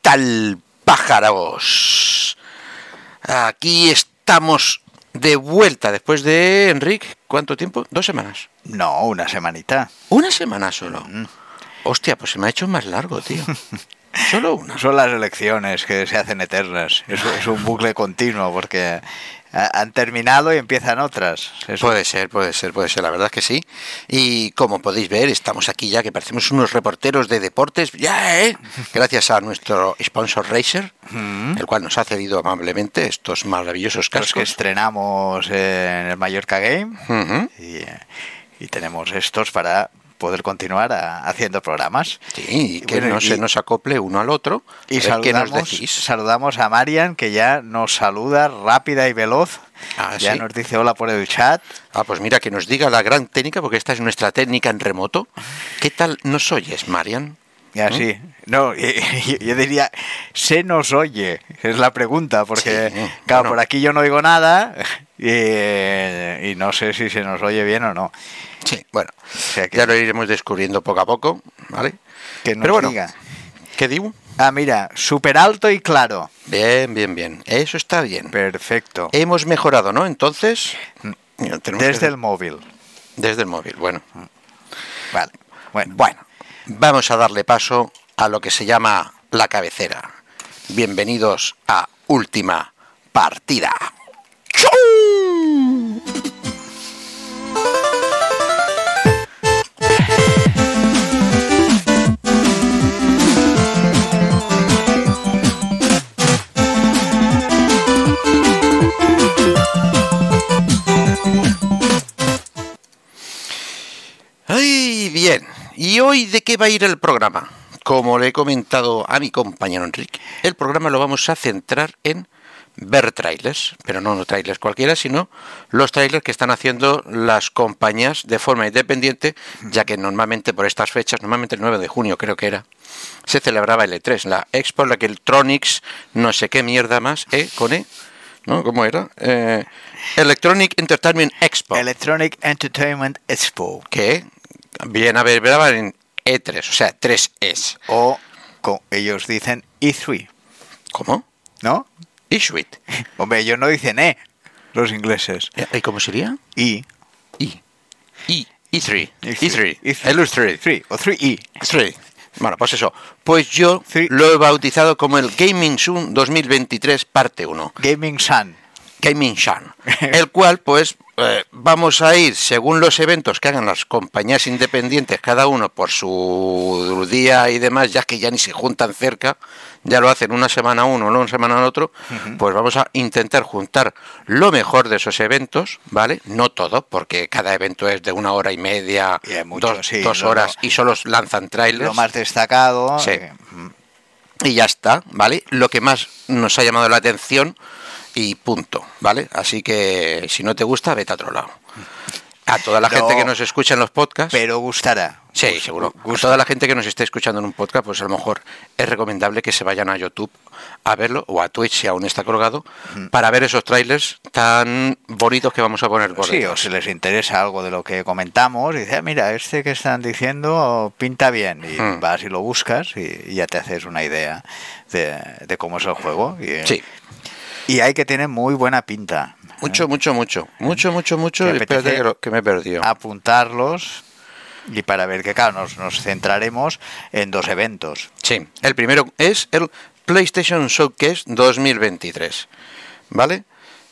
tal, pájaros? Aquí estamos de vuelta después de Enrique. ¿Cuánto tiempo? ¿Dos semanas? No, una semanita. ¿Una semana solo? Hostia, pues se me ha hecho más largo, tío. Solo una. Son las elecciones que se hacen eternas. Es, es un bucle continuo porque han terminado y empiezan otras. Puede ser, puede ser, puede ser, la verdad es que sí. Y como podéis ver, estamos aquí ya que parecemos unos reporteros de deportes, ya, ¿eh? Gracias a nuestro sponsor Racer, el cual nos ha cedido amablemente estos maravillosos los que cascos. estrenamos en el Mallorca Game y, eh, y tenemos estos para poder continuar a- haciendo programas. Sí, y que Bueno, no y- se nos acople uno al otro. Y A ver, ¿Qué nos saludamos, decís? saludamos a Marian, que ya nos saluda rápida y veloz. Ah, ya ¿sí? nos dice hola por el chat. Ah, pues mira, que nos diga la gran técnica, porque esta es nuestra técnica en remoto. ¿Qué tal nos oyes, Marian? Y así. No, y- y- yo diría, ¿se nos oye? Es la pregunta, porque, Sí, claro, bueno. por aquí yo no oigo nada y, y no sé si se nos oye bien o no. Sí, bueno, sea que- ya lo iremos descubriendo poco a poco, ¿vale? Que nos Pero bueno, diga. ¿qué digo? Ah, mira, súper alto y claro. Bien, bien, bien. Eso está bien. Perfecto. Hemos mejorado, ¿no? Entonces, tenemos Desde que- el móvil. desde el móvil. Bueno, Vale. Bueno, bueno, vamos a darle paso a lo que se llama la cabecera. Bienvenidos a Última Partida. Bien. ¿Y hoy de qué va a ir el programa? Como le he comentado a mi compañero Enrique, el programa lo vamos a centrar en ver trailers, pero no los trailers cualquiera, sino los trailers que están haciendo las compañías de forma independiente, ya que normalmente por estas fechas, normalmente el 9 de junio creo que era, se celebraba el E3, la Expo, la que Electronics, no sé qué mierda más, ¿eh? Con E, ¿no? ¿Cómo era? Eh, Electronic Entertainment Expo. Electronic Entertainment Expo. que bien a ver verán en E3, o sea, 3S. O co- ellos dicen E3, ¿Cómo? ¿no? Issuit. Hombre, ellos no dicen E, los ingleses. ¿Y cómo sería? E. I. I. E3. E3. E3. El 3. 3 o 3E. 3. Bueno, pues eso. Pues yo lo he bautizado como el Gaming Sun 2023 parte 1. Gaming Sun. Gaming Sun. El cual, pues, eh, vamos a ir según los eventos que hagan las compañías independientes, cada uno por su día y demás, ya que ya ni se juntan cerca, ya lo hacen una semana uno, no una semana otro, pues vamos a intentar juntar lo mejor de esos eventos, ¿vale? No todo, porque cada evento es de una hora y media, Y hay mucho, dos, sí, dos lo- horas, lo- y solo lanzan trailers. Lo más destacado. Sí. eh, mm, y ya está, ¿vale? Lo que más nos ha llamado la atención y punto, ¿vale? Así que si no te gusta, vete a otro lado. A toda la No, gente que nos escucha en los podcasts, Pero gustará. sí, seguro. A toda la gente que nos esté escuchando en un podcast, pues a lo mejor es recomendable que se vayan a YouTube a verlo o a Twitch si aún está colgado para ver esos trailers tan bonitos que vamos a poner por Sí, o si les interesa algo de lo que comentamos, y dice, "Ah, mira, este que están diciendo pinta bien. Y Hmm. vas y lo buscas y, y ya te haces una idea de, de cómo es el juego. Y, Sí, y hay que tener muy buena pinta. mucho, mucho, mucho, mucho, mucho, mucho. Que Espérate que, lo- que me he perdido. Apuntarlos y para ver que, claro, nos, nos centraremos en dos eventos. Sí, el primero es el PlayStation Showcase 2023. ¿Vale?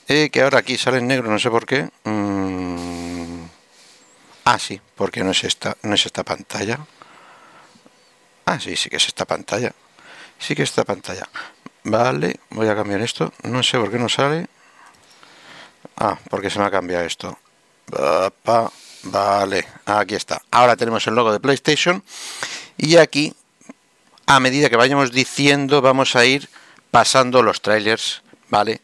Eh, que ahora aquí sale en negro, no sé por qué. Mm. Ah, sí, porque no es esta, no es esta pantalla. Ah, sí, sí que es esta pantalla. Sí que es esta pantalla. Vale, voy a cambiar esto. No sé por qué no sale. Ah, porque se me ha cambiado esto. Vale, aquí está. Ahora tenemos el logo de PlayStation. Y aquí a medida que vayamos diciendo, vamos a ir pasando los trailers, ¿vale?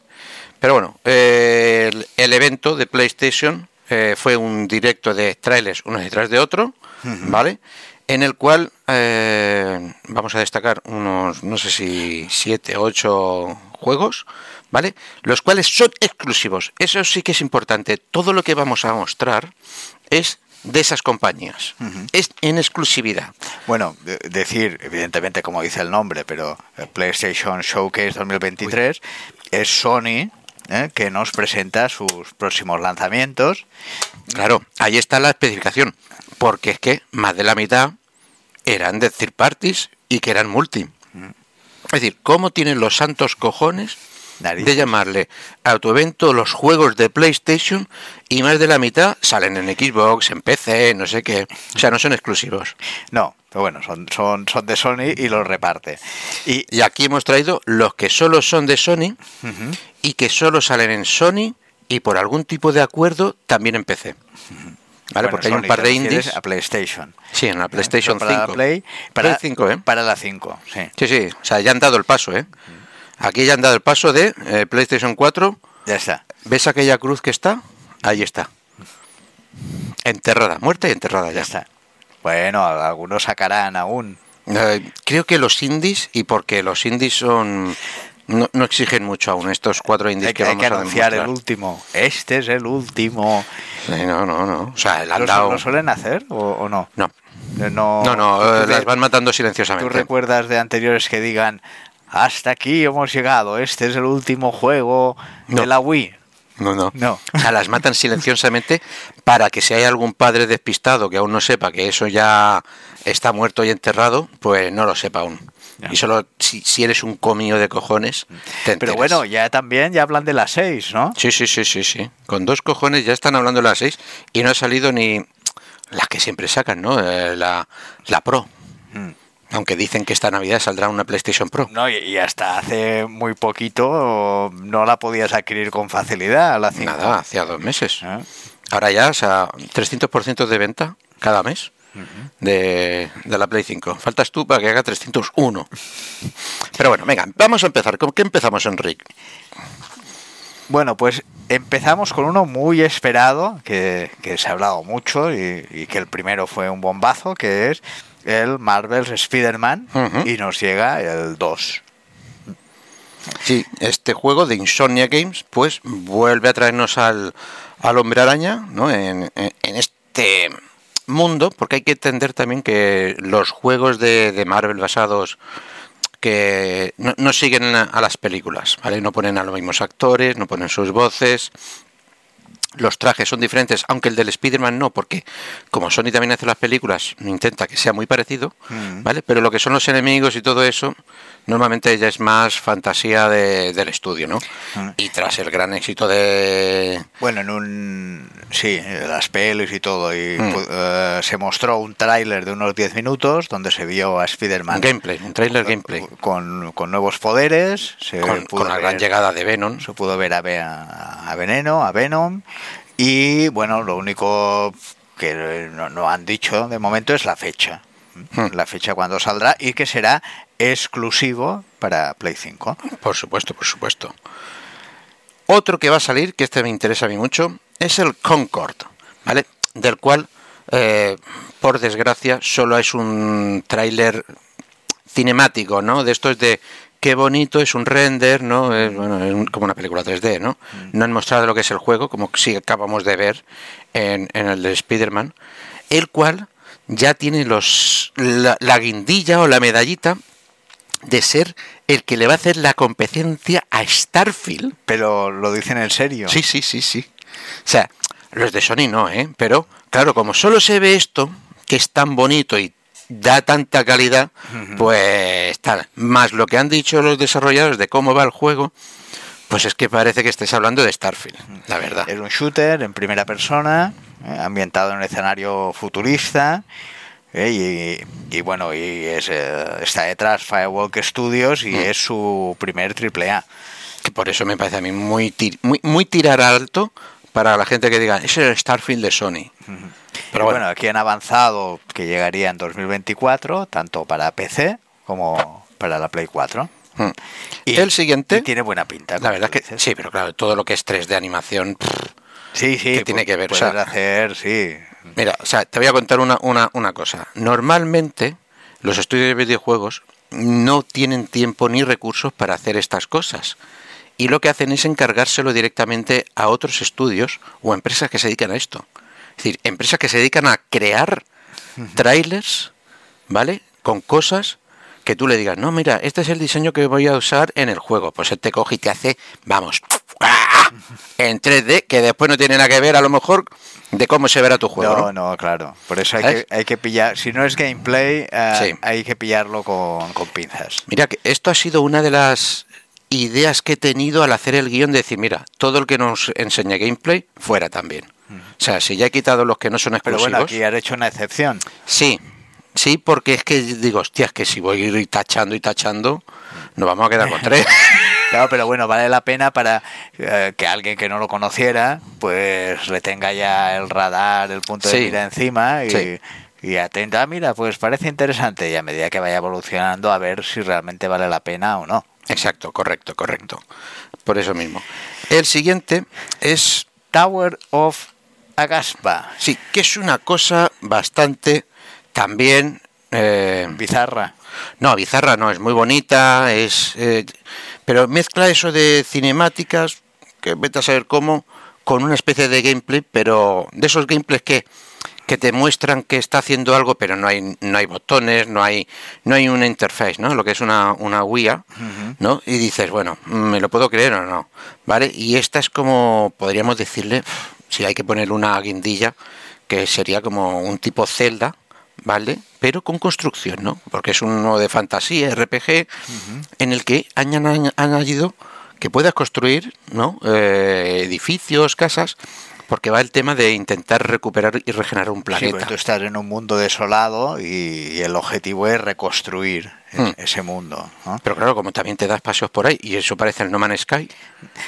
Pero bueno, eh, el, el evento de PlayStation eh, fue un directo de trailers uno detrás de otro, ¿vale? En el cual eh, vamos a destacar unos, no sé si siete, ocho juegos, ¿vale? Los cuales son exclusivos. Eso sí que es importante. Todo lo que vamos a mostrar es de esas compañías. Es en exclusividad. Bueno, de- decir, evidentemente, como dice el nombre, pero el PlayStation Showcase 2023 es Sony ¿eh? que nos presenta sus próximos lanzamientos. Claro, ahí está la especificación, porque es que más de la mitad eran de third parties y que eran multi. Es decir, ¿cómo tienen los santos cojones de llamarle a tu evento los juegos de PlayStation y más de la mitad salen en Xbox, en PC, no sé qué? O sea, no son exclusivos. No, pero bueno, son, son, son de Sony y los reparte. Y Y aquí hemos traído los que solo son de Sony y que solo salen en Sony y por algún tipo de acuerdo también en PC. ¿Vale? bueno, Porque hay un par de indies. A PlayStation. Sí, en la PlayStation Pero para 5. La Play, para, Play 5, ¿eh? Para la 5, sí. Sí, sí, o sea, ya han dado el paso, ¿eh? Aquí ya han dado el paso de eh, PlayStation 4. Ya está. ¿Ves aquella cruz que está? Ahí está. Enterrada, muerta y enterrada Ya ya. está. Bueno, algunos sacarán aún. Eh, creo que los indies, y porque los indies son... No, no exigen mucho aún, estos cuatro indies Hay que que, hay vamos que a anunciar el último. Este es el último. Sí, no, no, no. O sea, han ¿Lo, dado... lo suelen hacer o, o no? No, Eh, No, no, no, ¿Tú eh, las van matando ¿Tú silenciosamente. recuerdas de anteriores que digan hasta aquí hemos llegado, este es el último juego No. de la Wii? No, no. No. O sea, las matan silenciosamente para que si hay algún padre despistado que aún no sepa que eso ya está muerto y enterrado, pues no lo sepa aún. Ya. Y solo si, si eres un comío de cojones, te Pero bueno, ya también ya hablan de las 6, ¿no? Sí, sí, sí, sí, sí. Con dos cojones ya están hablando de las seis y no ha salido ni la que siempre sacan, ¿no? Eh, la, la Pro. Mm. Aunque dicen que esta Navidad saldrá una PlayStation Pro. No, y, hasta hace muy poquito no la podías adquirir con facilidad, la 5. Nada, hacía dos meses. ¿Eh? Ahora ya, o sea, 300% de venta cada mes de, de la Play 5. Faltas tú para que haga 301. Pero bueno, venga, vamos a empezar. ¿Con qué empezamos, Enrique? Bueno, pues empezamos con uno muy esperado, que, que se ha hablado mucho y, y que el primero fue un bombazo, que es el Marvel's Spider-Man y nos llega el 2. Sí, este juego de Insomnia Games, pues vuelve a traernos al, al hombre araña, ¿no? En, en- en este mundo, porque hay que entender también que los juegos de, de Marvel basados que no, no siguen a, a las películas, ¿vale? No ponen a los mismos actores, no ponen sus voces, los trajes son diferentes, aunque el del Spider-Man no, porque como Sony también hace las películas, intenta que sea muy parecido, Mm. ¿vale? Pero lo que son los enemigos y todo eso, normalmente ya es más fantasía de- del estudio, ¿no? Mm. Y tras el gran éxito de... Bueno, en un... Sí, las pelis y todo. Y Mm. eh, se mostró un tráiler de unos 10 minutos donde se vio a Spider-Man gameplay, un trailer gameplay, con, con nuevos poderes. Se con, pudo con la gran llegada de Venom. se pudo ver a, a a Veneno, a Venom. Y bueno, lo único que no, no han dicho de momento es la fecha. Hmm. La fecha cuando saldrá y que será exclusivo para Play 5. Por supuesto, por supuesto. Otro que va a salir, que este me interesa a mí mucho, es el Concord, ¿vale? Del cual, eh, por desgracia, solo es un tráiler cinemático, ¿no? De esto es de qué bonito, es un render, ¿no? Es, bueno, es un- como una película 3D, ¿no? No han mostrado lo que es el juego, como sí acabamos de ver en, en el de Spider-Man, el cual ya tiene los la, la guindilla o la medallita de ser el que le va a hacer la competencia a Starfield. Pero lo dicen en serio. Sí, sí, sí, sí. O sea, los de Sony no, ¿eh? Pero, claro, como solo se ve esto, que es tan bonito y da tanta calidad, pues tal. Más lo que han dicho los desarrolladores de cómo va el juego, pues es que parece que estés hablando de Starfield, la verdad. Es un shooter en primera persona, eh, ambientado en un escenario futurista. eh, y, y bueno, y es, eh, está detrás Firewalk Studios y Mm. es su primer triple A. Que por eso me parece a mí muy, tir- muy, muy tirar alto para la gente que diga, es el Starfield de Sony. Pero bueno, bueno, aquí han avanzado que llegaría en 2024, tanto para PC como para la Play 4. mm. Y, el siguiente, y tiene buena pinta. la verdad tú que dices. sí, pero claro, todo lo que es 3D animación, pff, Sí, sí. ¿qué tiene que ver? O sea, hacer, sí. Mira, o sea, te voy a contar una, una, una cosa. Normalmente los estudios de videojuegos no tienen tiempo ni recursos para hacer estas cosas. Y lo que hacen es encargárselo directamente a otros estudios o empresas que se dedican a esto. Es decir, empresas que se dedican a crear trailers, ¿vale? Con cosas que tú le digas, no, mira, este es el diseño que voy a usar en el juego. Pues él te coge y te hace, vamos, ¡ah! en 3D, que después no tiene nada que ver a lo mejor de cómo se verá tu juego. No, ¿no? no, claro. Por eso hay que, hay que pillar, si no es gameplay, Sí. hay que pillarlo con, con pinzas. Mira, que esto ha sido una de las ideas que he tenido al hacer el guion de decir, mira, todo el que nos enseñe gameplay, fuera también. O sea, si ya he quitado los que no son Pero exclusivos. bueno, aquí has hecho una excepción. Sí, sí, porque es que digo, hostia, es que si voy a ir tachando y tachando, nos vamos a quedar con tres. Claro, pero bueno, vale la pena para eh, que alguien que no lo conociera, pues le tenga ya el radar, el punto de Sí. mira encima y, Sí. y atenta. Mira, pues parece interesante y a medida que vaya evolucionando a ver si realmente vale la pena o no. Exacto, correcto, correcto. Por eso mismo. El siguiente es, Tower of Agaspa, sí, que es una cosa bastante también... eh, bizarra. No, bizarra no, es muy bonita, es, eh, pero mezcla eso de cinemáticas, que vete a saber cómo, con una especie de gameplay, pero de esos gameplays que, que te muestran que está haciendo algo, pero no hay, no hay botones, no hay, no hay una interface, ¿no? Lo que es una, una guía, ¿no? Y dices, bueno, ¿me lo puedo creer o no? ¿Vale? Y esta es como, podríamos decirle, si hay que poner una guindilla, que sería como un tipo Zelda, ¿vale? Pero con construcción, ¿no? Porque es uno de fantasía, RPG, en el que han añ- añadido que puedas construir, ¿no? Eh, edificios, casas, porque va el tema de intentar recuperar y regenerar un Sí, planeta. pues tú estás en un mundo desolado y, el objetivo es reconstruir eh, Hmm. ese mundo. ¿no? Pero claro, como también te das paseos por ahí, y eso parece el No Man's Sky,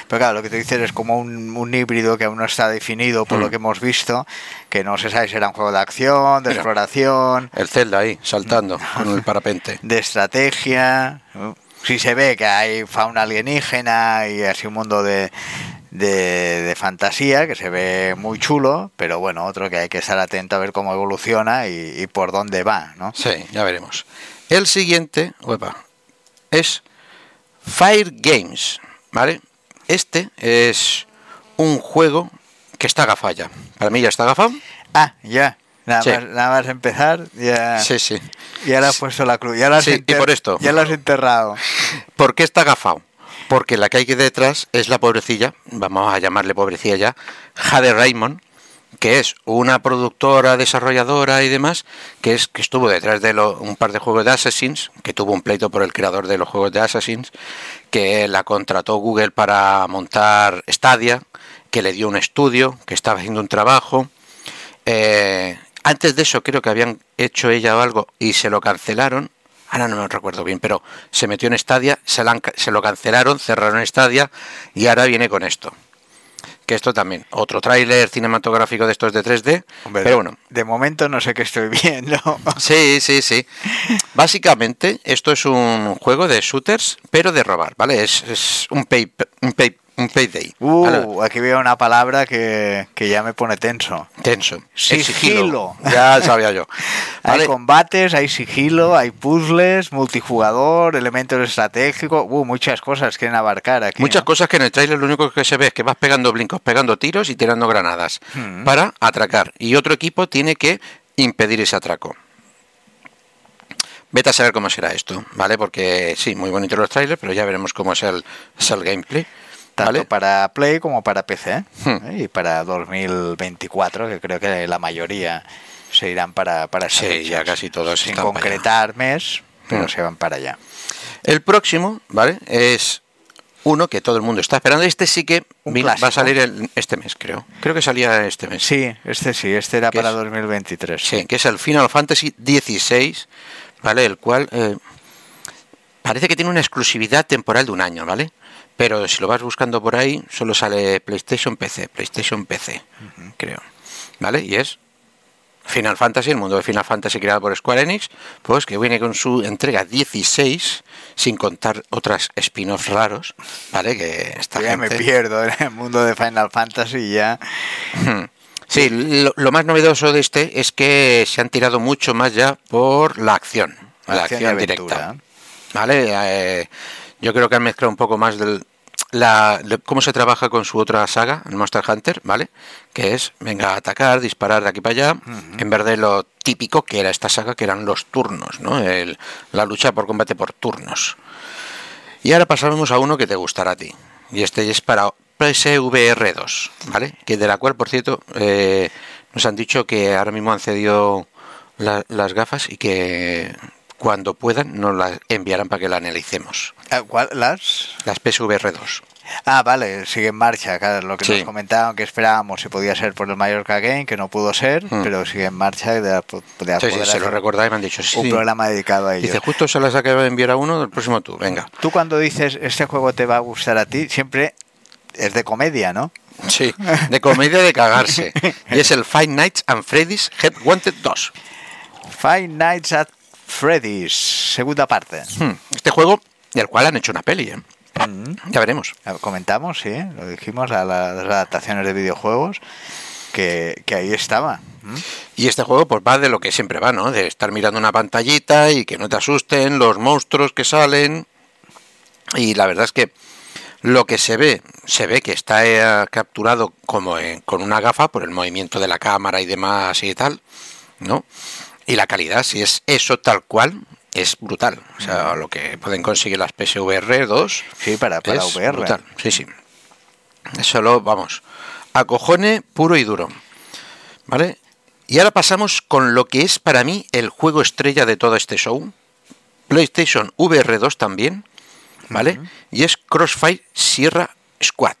Pero claro, lo que te dices es como un, un híbrido que aún no está definido por Mm. lo que hemos visto, que no se sabe si será un juego de acción, de Mira. exploración, el Zelda ahí, saltando con el parapente. de estrategia. Si se ve que hay fauna alienígena y así un mundo de, de, de fantasía que se ve muy chulo, pero bueno, otro que hay que estar atento a ver cómo evoluciona y, y por dónde va, ¿no? Sí, ya veremos. El siguiente, uepa, es Fire Games, ¿vale? Este es un juego que está gafalla. Para mí ya está gafado. Ah, ya. Nada, Sí. más, nada más empezar, ya, Sí, sí. ya le has puesto la cruz, ya has, Sí, y por esto. ya lo has enterrado. ¿Por qué está gafado? Porque la que hay detrás es la pobrecilla, vamos a llamarle pobrecilla ya, Jade Raymond, que es una productora, desarrolladora y demás, que es que estuvo detrás de lo- un par de juegos de Assassins, que tuvo un pleito por el creador de los juegos de Assassins, que la contrató Google para montar Stadia, que le dio un estudio, que estaba haciendo un trabajo. Eh, antes de eso creo que habían hecho ella algo y se lo cancelaron. Ahora no me recuerdo bien, pero se metió en Stadia, se, la lo cancelaron, cerraron Stadia y ahora viene con esto. Que esto también, otro tráiler cinematográfico de estos de 3D. Hombre, pero bueno, de momento no sé qué estoy viendo. Sí, sí, sí. Básicamente, esto es un juego de shooters, pero de robar, ¿vale? Es, es un, pay, un, pay, un payday. Uh, aquí veo una palabra que, que ya me pone tenso. Tenso. Sigilo. Ya sabía yo. Hay combates, hay sigilo, hay puzzles, multijugador, elementos estratégicos, uh, muchas cosas quieren abarcar aquí. Muchas ¿no? cosas que en el trailer lo único que se ve es que vas pegando blincos, pegando tiros y tirando granadas Hmm. para atracar. Y otro equipo tiene que impedir ese atraco. Vete a saber cómo será esto, ¿vale? Porque sí, muy bonito los trailers, pero ya veremos cómo es el, es el gameplay. Tanto ¿Vale? para Play como para PC Hmm. ¿eh? y para 2024, que creo que la mayoría se irán para, para Sí, fechas. ya casi todos Sin están para allá. concretar mes, pero Hmm. se van para allá. El próximo, ¿vale? Es uno que todo el mundo está esperando. Este sí que va a salir el- este mes, creo. Creo que salía este mes. Sí, este sí, este era ¿Qué para es? 2023. Sí, que es el Final Fantasy XVI, ¿vale? El cual eh, parece que tiene una exclusividad temporal de un año, ¿vale? Pero si lo vas buscando por ahí, solo sale PlayStation PC, PlayStation PC, creo. ¿Vale? Y es Final Fantasy, el mundo de Final Fantasy creado por Square Enix, pues que viene con su entrega 16, sin contar otras spin-offs raros, ¿vale? Que esta ya me pierdo en el mundo de Final Fantasy ya. Sí, lo, lo más novedoso de este es que se han tirado mucho más ya por la acción, la Acción directa. ¿Vale? Eh, yo creo que han mezclado un poco más del, la, le- cómo se trabaja con su otra saga, el Monster Hunter, ¿vale? Que es, venga, a atacar, disparar de aquí para allá, en vez de lo típico que era esta saga, que eran los turnos, ¿no? El- la lucha por combate por turnos. Y ahora pasamos a uno que te gustará a ti. Y este es para PSVR 2, ¿vale? Que de la cual, por cierto, eh, nos han dicho que ahora mismo han cedido la- las gafas y que cuando puedan nos las enviarán para que la analicemos. Ah, ¿cuál? ¿Las? Las PSVR 2. Ah, vale, sigue en marcha, claro, lo que Sí. nos comentaban que esperábamos si podía ser por el Mallorca Game, que no pudo ser, Mm. pero sigue en marcha y de, de Sí, sí, se lo recordaba y me han dicho, sí, un programa dedicado a ello. Dice, justo se las acaba de enviar a uno, el próximo tú, venga. Tú cuando dices este juego te va a gustar a ti, siempre es de comedia, ¿no? Sí, de comedia de cagarse. Y es el Five Nights and Freddy's Head Wanted 2. Five Nights at Freddy's, segunda parte. Hmm, Este juego, del cual han hecho una peli, ¿eh? Mm. Ya veremos. Comentamos, sí, lo dijimos, a la- las adaptaciones de videojuegos, que, que ahí estaba. ¿Mm? Y este juego pues va de lo que siempre va, ¿no? De estar mirando una pantallita y que no te asusten los monstruos que salen. Y la verdad es que lo que se ve, se ve que está eh, capturado como en- con una gafa por el movimiento de la cámara y demás y tal, ¿no? Y la calidad, si es eso tal cual, es brutal. O sea, lo que pueden conseguir las PSVR 2 Sí, para, para es VR. brutal. Sí, sí. Eso lo, vamos, acojone puro y duro. ¿Vale? Y ahora pasamos con lo que es para mí el juego estrella de todo este show. PlayStation VR 2 también. ¿Vale? Y es Crossfire Sierra Squad.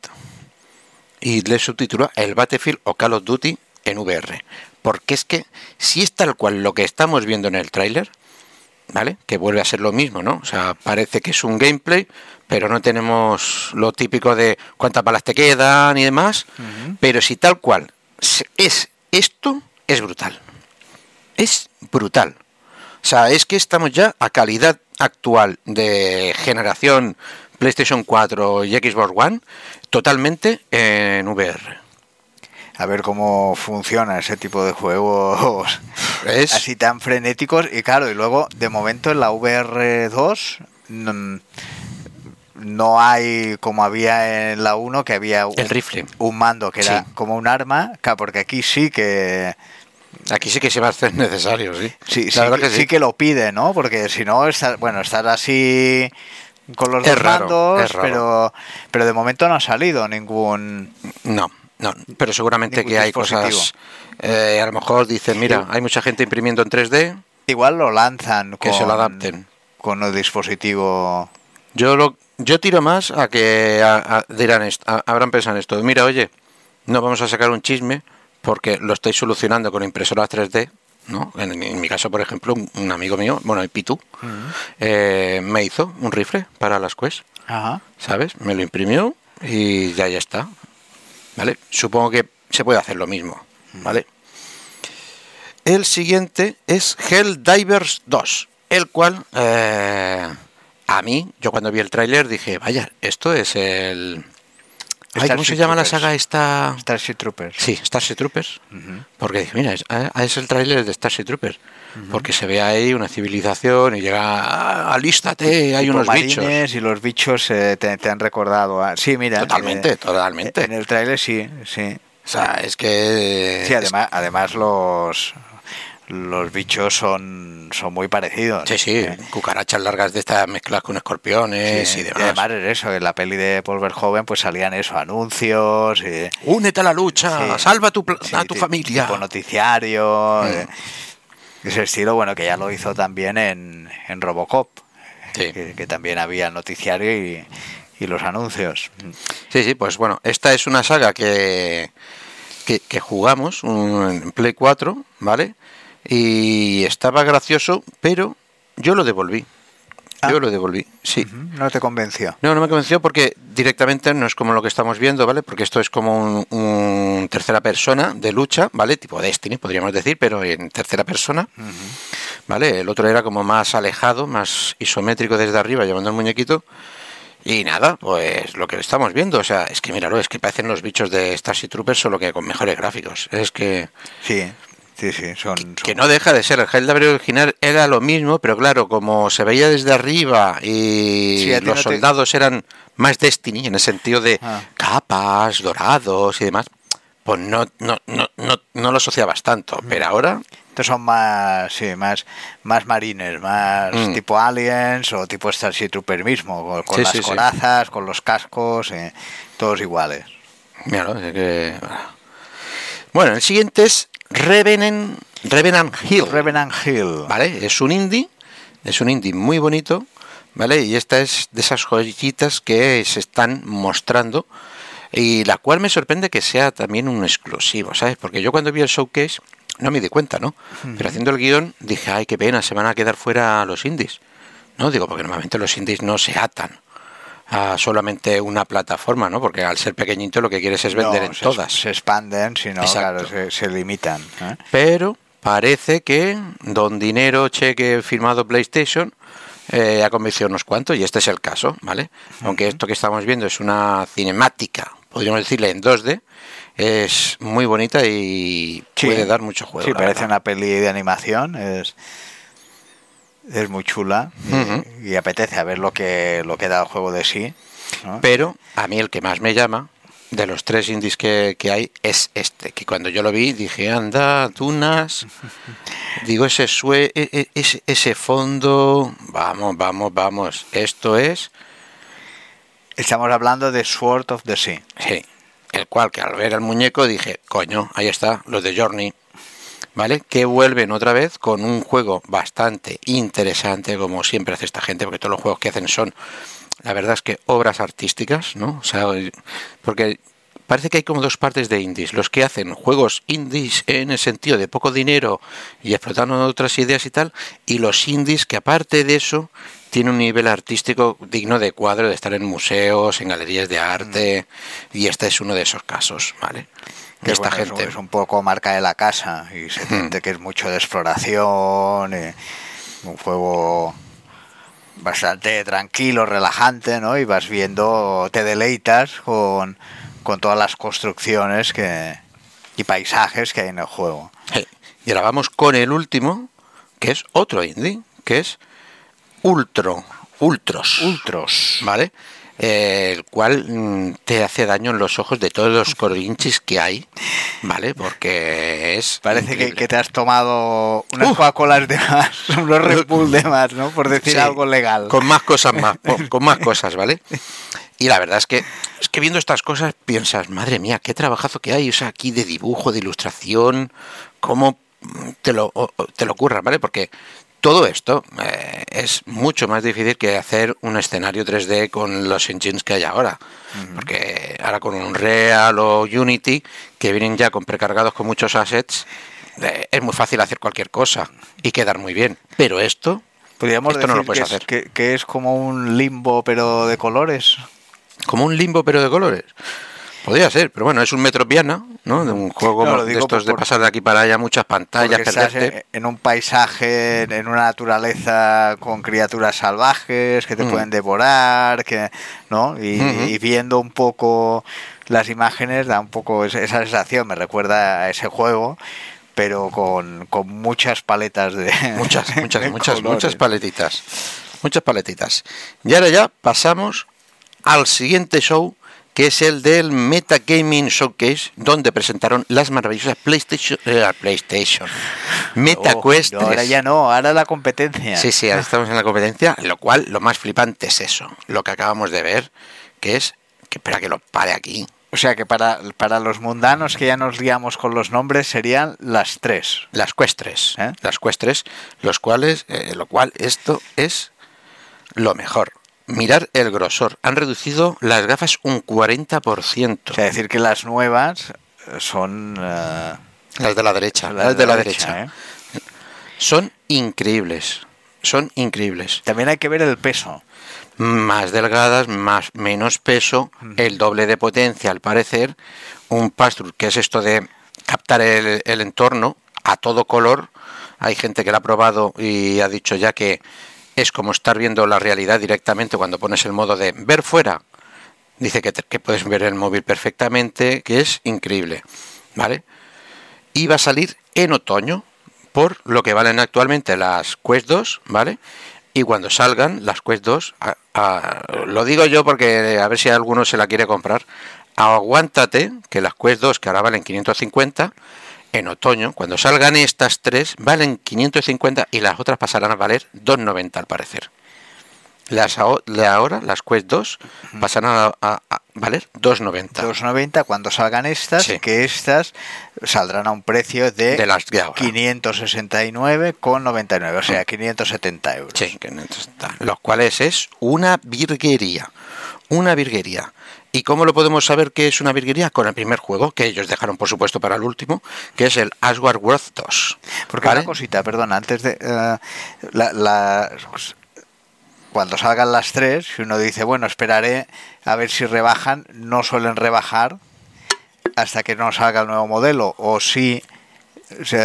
Y le subtitula el Battlefield o Call of Duty en VR. Porque es que si es tal cual lo que estamos viendo en el tráiler, ¿vale? Que vuelve a ser lo mismo, ¿no? O sea, parece que es un gameplay, pero no tenemos lo típico de cuántas balas te quedan y demás. Pero si tal cual es esto, es brutal. Es brutal. O sea, es que estamos ya a calidad actual de generación PlayStation 4 y Xbox One totalmente en VR. A ver cómo funciona ese tipo de juegos Es así tan frenéticos. Y claro, y luego, de momento en la VR2 mm, no hay como había en la 1, que había un, el rifle. un mando que era Sí. como un arma, porque aquí sí que Aquí sí que se va a hacer necesario, sí. sí, sí, que, sí sí. que lo pide, ¿no? Porque si no, estar, bueno, estar así con los Es dos raro, mandos, pero de momento no ha salido ningún... No, no, pero seguramente que hay cosas. eh, a lo mejor dicen, mira, hay mucha gente imprimiendo en 3D, Igual lo lanzan que con, se lo adapten. con el dispositivo Yo lo, yo tiro más a que a- a- dirán esto, a- habrán pensado en esto. Mira, oye, no vamos a sacar un chisme porque lo estáis solucionando con impresoras 3D. ¿no? En, en mi caso, por ejemplo, un, un amigo mío, bueno, el Pitu, eh, me hizo un rifle para las Quest, Ajá. ¿sabes? Me lo imprimió y ya ya está. ¿Vale? Supongo que se puede hacer lo mismo, ¿vale? El siguiente es Helldivers 2, el cual eh, a mí, yo cuando vi el tráiler dije, vaya, esto es el... Ay, ¿Cómo se llama la saga esta? Starship Troopers. Sí, Starship Troopers. Porque dije, mira, es, es el tráiler de Starship Troopers. Porque se ve ahí una civilización y llega, ah, alístate, hay unos bichos. y los bichos eh, te, te han recordado. a- Sí, mira. Totalmente, eh, totalmente. En el tráiler sí, sí. O sea, es que... Sí, además, además los los bichos son, son muy parecidos. Sí, sí, Eh, cucarachas largas de estas mezcladas con escorpiones sí, y y demás. además es eso, en la peli de Paul Verhoeven pues salían eso, anuncios, y, Únete a la lucha, Sí. salva a tu, sí, a tu familia. Tipo noticiario. Mm. eh, ese estilo, bueno, que ya lo hizo también en, en Robocop, Sí. que, que también había el noticiario y, y los anuncios. sí, sí, pues bueno, esta es una saga que, que, que jugamos un- en Play 4, ¿vale? Y estaba gracioso, pero yo lo devolví. Ah. Yo lo devolví, sí. No te convenció. No, no me convenció porque directamente no es como lo que estamos viendo, ¿vale? Porque esto es como un, un tercera persona de lucha, ¿vale? Tipo Destiny, podríamos decir, pero en tercera persona, ¿vale? El otro era como más alejado, más isométrico desde arriba, llevando el muñequito. Y nada, pues lo que estamos viendo, o sea, es que míralo, es que parecen los bichos de Starship Troopers, solo que con mejores gráficos. Es que Sí. Sí, sí, son, que no deja de ser el Helldivers original era lo mismo pero claro como se veía desde arriba y Sí, los no te- soldados eran más Destiny en el sentido de Ah. capas dorados y demás pues no no no no, no lo asociabas tanto pero ahora Estos son más, sí, más, más marines, más Mm. tipo aliens o tipo Starship Trooper mismo, con, con Sí, las sí, corazas, con los cascos, eh, todos iguales. Claro, es que- Bueno, el siguiente es Revenant, Revenant Hill. Revenant Hill. ¿Vale? Es un indie, es un indie muy bonito, ¿vale? Y esta es de esas joyitas que se están mostrando y la cual me sorprende que sea también un exclusivo, ¿sabes? Porque yo cuando vi el showcase no me di cuenta, ¿no? Pero haciendo el guion dije, ay, qué pena, se van a quedar fuera los indies. No, digo, porque normalmente los indies no se atan a solamente una plataforma, ¿no? Porque al ser pequeñito lo que quieres es vender No, en se, todas. Se expanden, si no, Exacto. claro, se, se limitan. ¿eh? Pero parece que Don Dinero, cheque firmado PlayStation, eh, ha convencido unos cuantos y este es el caso, ¿vale? Aunque esto que estamos viendo es una cinemática, podríamos decirle en 2D, es muy bonita y Sí. puede dar mucho juego. Sí, parece verdad. una peli de animación, es, es muy chula y- apetece a ver lo que, lo que da el juego de sí. ¿no? Pero a mí el que más me llama de los tres indies que, que hay es este, que cuando yo lo vi dije, anda, tunas, digo, ese, sue, e- e- ese, ese fondo, vamos, vamos, vamos, esto es, Estamos hablando de Sword of the Sea. sí, el cual que al ver al muñeco dije, coño, ahí está, los de Journey, ¿vale? Que vuelven otra vez con un juego bastante interesante, como siempre hace esta gente, porque todos los juegos que hacen son, la verdad es que obras artísticas, ¿no? O sea, porque parece que hay como dos partes de indies, los que hacen juegos indies en el sentido de poco dinero y explotando otras ideas y tal, y los indies que aparte de eso tienen un nivel artístico digno de cuadro, de estar en museos, en galerías de arte, y este es uno de esos casos, ¿vale? Que Esta bueno, gente. es, un poco marca de la casa y se siente que es mucho de exploración, un juego bastante tranquilo, relajante, ¿no? Y vas viendo, te deleitas con, con todas las construcciones que y paisajes que hay en el juego. Sí. Y ahora vamos con el último, que es otro indie, que es Ultro, Ultros, Ultros. ¿vale? Eh, el cual mm, te hace daño en los ojos de todos los corinchis que hay, ¿vale? Porque es Parece que, que te has tomado unas. Coca-Colas de más, unos Red Bull de más, ¿no? Por decir Sí, algo legal. Con más cosas más, con, más cosas, ¿vale? Y la verdad es que es que viendo estas cosas piensas, madre mía, qué trabajazo que hay, o sea, aquí de dibujo, de ilustración, cómo te lo, te lo ocurra, ¿vale? Porque todo esto eh, es mucho más difícil que hacer un escenario 3D con los engines que hay ahora. Porque ahora con Unreal o Unity, que vienen ya con precargados con muchos assets, eh, es muy fácil hacer cualquier cosa y quedar muy bien. Pero esto, Podríamos Esto no lo decir puedes que, es, hacer. que- que es como un limbo pero de colores. como un limbo pero de colores. Podría ser, pero bueno, es un Metropiana, ¿no? De un juego No, de estos de pasar de aquí para allá muchas pantallas, Porque estás perderte. en, un paisaje, en- una naturaleza con criaturas salvajes que te Mm. pueden devorar, que, ¿no? Y, viendo un poco las imágenes da un poco esa, esa sensación, me recuerda a ese juego, pero con, con muchas paletas de Muchas, muchas, de muchas, colores. muchas paletitas. Muchas paletitas. Y ahora ya pasamos al siguiente show, que es el del Metagaming Showcase, donde presentaron las maravillosas PlayStation, eh, PlayStation MetaQuest Oh, no, ahora 3. ya no, ahora la competencia. Sí, sí, ahora estamos en la competencia, lo cual lo más flipante es eso, lo que acabamos de ver, que es que espera que lo pare aquí. O sea que para, para los mundanos que ya nos liamos con los nombres serían las tres. Las cuestres, ¿Eh? las cuestres, los cuales, eh, lo cual esto es lo mejor. Mirar el grosor. Han reducido las gafas un 40%. O sea, decir que las nuevas eh, son... eh, las de la derecha, las, de la derecha. ¿eh? Son increíbles. Son increíbles. También hay que ver el peso. Más delgadas, más menos peso, el doble de potencia al parecer, un pass-through, que es esto de captar el, el entorno a todo color. Hay gente que lo ha probado y ha dicho ya que es como estar viendo la realidad directamente cuando pones el modo de ver fuera. Dice que, te- que puedes ver el móvil perfectamente, que es increíble. ¿Vale? Y va a salir en otoño por lo que valen actualmente las Quest 2, ¿vale? Y cuando salgan las Quest 2, a- lo digo yo porque a ver si alguno se la quiere comprar, aguántate que las Quest 2 que ahora valen 550, en otoño, cuando salgan estas tres, valen 550 y las otras pasarán a valer 290 al parecer. Las ahora, las Quest 2, pasarán a, a- a valer 290. 290 cuando salgan estas, Sí. que estas saldrán a un precio de, De las de ahora. 569,99, o sea, 570 euros. Sí, que no está. Los cuales es una virguería. Una virguería. ¿Y cómo lo podemos saber que es una virguería? Con el primer juego, que ellos dejaron por supuesto para el último, que es el Asgard World 2. Porque ¿vale? una cosita, perdón, antes de... eh, la- la- cuando salgan las tres, si uno dice, bueno, esperaré a ver si rebajan, no suelen rebajar hasta que no salga el nuevo modelo, o si se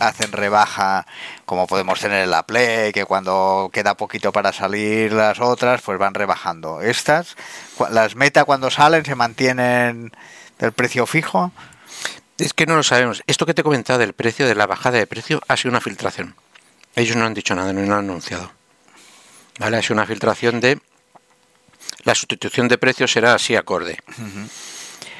hacen rebaja como podemos tener en la Play, que cuando queda poquito para salir las otras, pues van rebajando. Estas, las meta cuando salen, se mantienen del precio fijo. Es que no lo sabemos. Esto que te he comentado del precio, de la bajada de precio, ha sido una filtración. Ellos no han dicho nada, no lo han anunciado. ¿Vale? Ha sido una filtración de... La sustitución de precios será así acorde.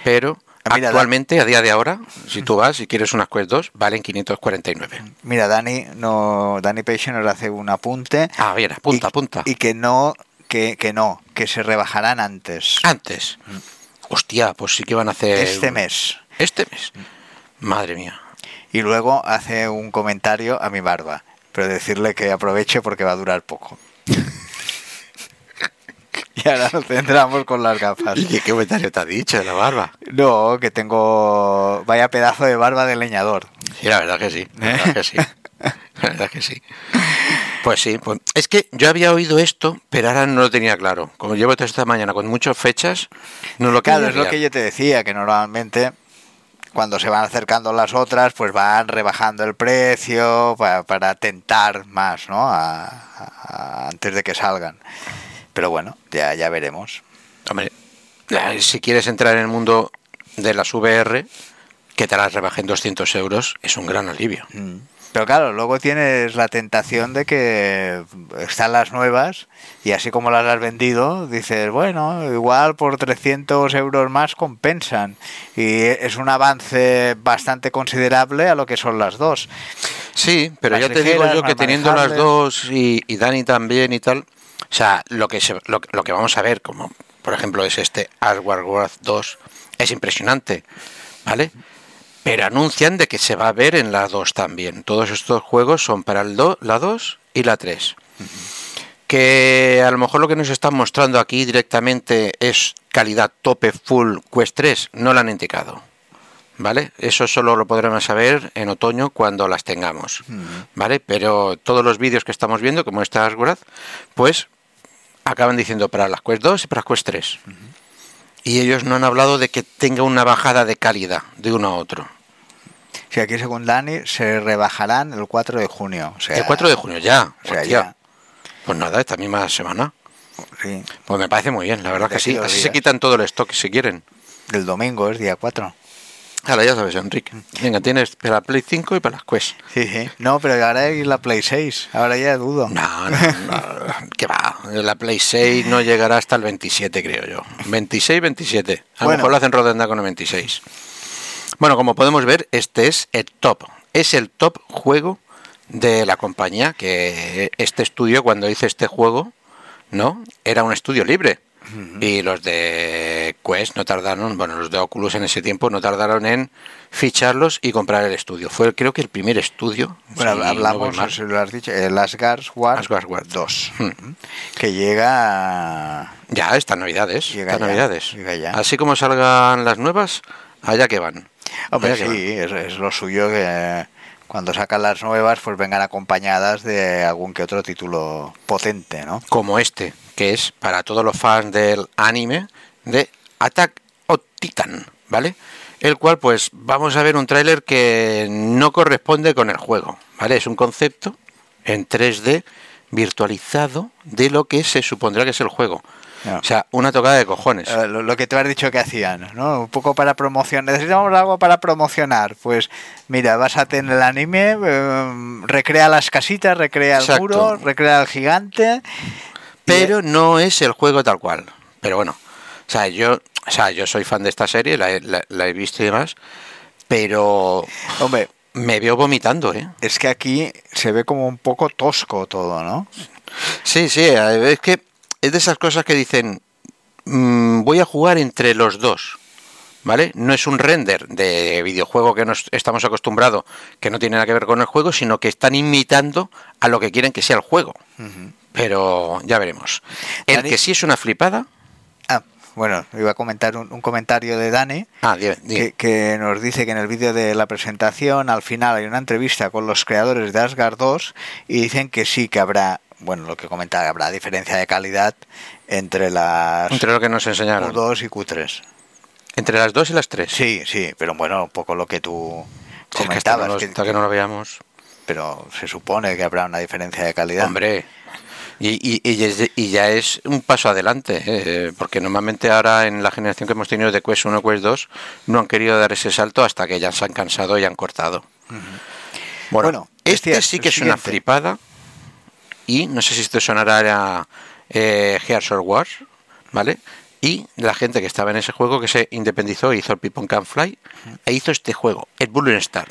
Pero mira, actualmente, a día de ahora, si tú vas y quieres unas Quest 2, valen 549. Mira, Dani, no, Dani Peixe nos hace un apunte. Ah, bien, apunta, y, apunta. Y que no, que, que no, que se rebajarán antes. Antes. Hostia, pues sí que van a hacer... este mes. Este mes. Madre mía. Y luego hace un comentario a mi barba. Pero decirle que aproveche porque va a durar poco. y ahora nos centramos con las gafas. ¿Y qué, comentario te ha dicho de la barba? No, que tengo. Vaya pedazo de barba de leñador. Sí, la verdad que sí. La verdad que sí. La verdad que sí. Pues sí, pues, es que yo había oído esto, pero ahora no lo tenía claro. Como llevo toda esta mañana con muchas fechas, no lo Claro, es lo que yo te decía, que normalmente cuando se van acercando las otras, pues van rebajando el precio para, para tentar más, ¿no? A- a- antes de que salgan. Pero bueno, ya, ya veremos. Hombre, si quieres entrar en el mundo de las VR, que te las rebajen 200 euros, es un gran alivio. Mm. Pero claro, luego tienes la tentación de que están las nuevas y así como las has vendido, dices, bueno, igual por 300 euros más compensan. Y es un avance bastante considerable a lo que son las dos. Sí, pero Más ya te digo ligeras, yo que teniendo las dos y, y Dani también y tal, sea, lo que, se- lo, lo que vamos a ver, como por ejemplo es este Asgard World 2, es impresionante, ¿vale? Pero anuncian de que se va a ver en la 2 también. Todos estos juegos son para el do- la 2 y la 3. Que a lo mejor lo que nos están mostrando aquí directamente es calidad tope full Quest 3, no lo han indicado. ¿Vale? Eso solo lo podremos saber en otoño cuando las tengamos. ¿Vale? Pero todos los vídeos que estamos viendo, como esta Asgard, pues acaban diciendo para las Quest 2 y para las Quest 3. Y ellos no han hablado de que tenga una bajada de calidad de uno a otro. Si aquí según Dani se rebajarán el 4 de junio. O sea, El 4 de junio ya. o sea, hostia. ya. Pues nada, esta misma semana. Sí, Pues me parece muy bien, la verdad De que sí. Así se quitan todo el stock si quieren. del domingo es día 4. Ahora ya sabes, Enrique. Venga, tienes para la Play 5 y para las Quest. Sí, sí. No, pero ahora hay la Play 6. Ahora ya dudo. No, no, no, que va. La Play 6 no llegará hasta el 27, creo yo. 26, 27. A lo Bueno. mejor lo hacen rodando con el 26. Bueno, como podemos ver, este es el top. Es el top juego de la compañía. Que este estudio, cuando hice este juego, ¿no? Era un estudio libre. Y los de Quest no tardaron, bueno, los de Oculus en ese tiempo no tardaron en ficharlos y comprar el estudio. Fue creo que el primer estudio. Bueno, si no hablamos, mal. si lo has dicho, el Asgard War, Asgard War 2, Hmm. que llega Ya, estas navidades. Llega estas ya, navidades. llega ya. Así como salgan las nuevas, allá que van. Hombre, Allá que van. sí, es, es lo suyo que cuando sacan las nuevas pues vengan acompañadas de algún que otro título potente, ¿no? Como este, que es para todos los fans del anime de Attack on Titan, ¿vale? El cual, pues, vamos a ver un tráiler que no corresponde con el juego, ¿vale? Es un concepto en 3D virtualizado de lo que se supondrá que es el juego. No. O sea, una tocada de cojones. Eh, Lo, lo que tú has dicho que hacían, ¿no? Un poco para promocionar. Necesitamos algo para promocionar. Pues mira, vas a tener el anime, eh, recrea las casitas, recrea el Exacto. muro, recrea el gigante. Pero no es el juego tal cual. Pero bueno, o sea, yo, o sea, yo soy fan de esta serie, la, he- la- la he visto y demás, pero Hombre, me veo vomitando, ¿eh? es que aquí se ve como un poco tosco todo, ¿no? Sí, sí, es que es de esas cosas que dicen, mm, voy a jugar entre los dos, ¿vale? No es un render de videojuego que nos estamos acostumbrados, que no tiene nada que ver con el juego, sino que están imitando a lo que quieren que sea el juego. Pero ya veremos. El Dani- que sí es una flipada... Ah, bueno, iba a comentar un, un comentario de Dani. Ah, dime, dime. que, que nos dice que en el vídeo de la presentación al final hay una entrevista con los creadores de Asgard 2 y dicen que sí que habrá, bueno, lo que comentaba, habrá diferencia de calidad entre las Entre lo que nos enseñaron. Q2 y Q3. Entre las dos y las tres. Sí, sí, pero bueno, un poco lo que tú Si es que hasta, comentabas, no, que- hasta que no lo veamos. pero se supone que habrá una diferencia de calidad. Hombre. Y, y- ya es un paso adelante, eh, porque normalmente ahora en la generación que hemos tenido de Quest 1 Quest 2 no han querido dar ese salto hasta que ya se han cansado y han cortado. Bueno, Bueno, este sí que es una flipada y no sé si esto sonará a eh, Gears of War, ¿vale? Y la gente que estaba en ese juego que se independizó hizo el Pipon Can Fly e hizo este juego, el Bullet Star.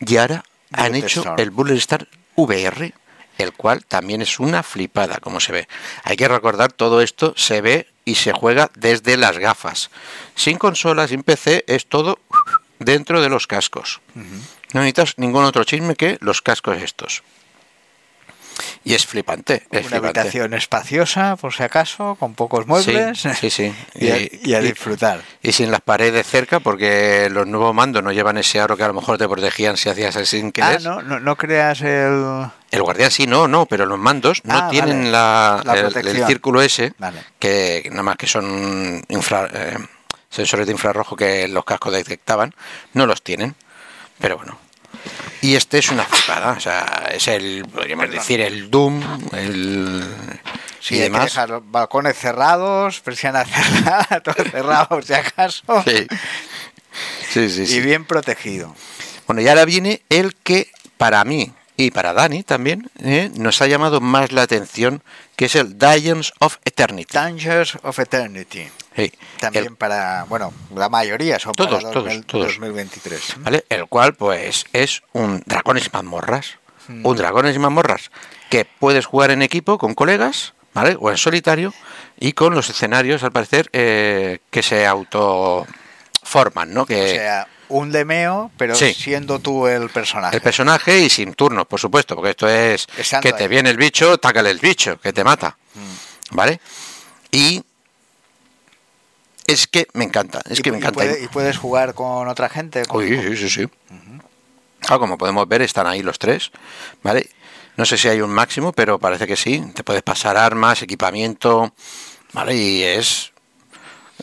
Y ahora han hecho Star. el Bullet Star VR, el cual también es una flipada, como se ve. Hay que recordar, todo esto se ve y se juega desde las gafas. Sin consola, sin PC, es todo dentro de los cascos. No necesitas ningún otro chisme que los cascos estos. Y es flipante, es Una flipante. habitación espaciosa, por si acaso, con pocos muebles. Sí, sí, sí. y, a, Y- disfrutar. Y sin las paredes cerca, porque los nuevos mandos no llevan ese aro que a lo mejor te protegían si hacías así sin Ah, querer. no, no, no creas el... El guardián sí, no, no, pero los mandos no Ah, tienen vale. la, La el- círculo ese, Vale. que nada más que son infra- eh, sensores de infrarrojo que los cascos detectaban, no los tienen. Pero bueno. Y este es una flipada, o sea, es el, podríamos decir, el Doom, el... Sí, y hay que demás. dejar los balcones cerrados, persianas cerradas, todo cerrado por si acaso. Sí. Sí, sí, sí. Y bien protegido. Bueno, y ahora viene el que para mí y para Dani también eh, nos ha llamado más la atención, que es el Dungeons of Eternity. Dangers of Eternity. Sí, También el- para, bueno, la mayoría son Todos, para todos, 2000 todos. 2023. ¿vale? El cual, pues, es un dragones y mazmorras. Un dragones y mazmorras que puedes jugar en equipo con colegas, ¿vale? O en solitario, y con los escenarios, al parecer, eh, que se autoforman, ¿no? Que O sea, un demeo, pero Sí. siendo tú el personaje. el personaje y sin turnos, por supuesto, porque esto es Estando que te ahí. viene el bicho, tácale el bicho, que te mata. Mm. ¿Vale? Y es que me encanta, es que me encanta. puede- y puedes jugar con otra gente. con- Uy, sí, sí, sí. Ah, como podemos ver, están ahí los tres, ¿vale? No sé si hay un máximo, pero parece que sí. Te puedes pasar armas, equipamiento, ¿vale? Y es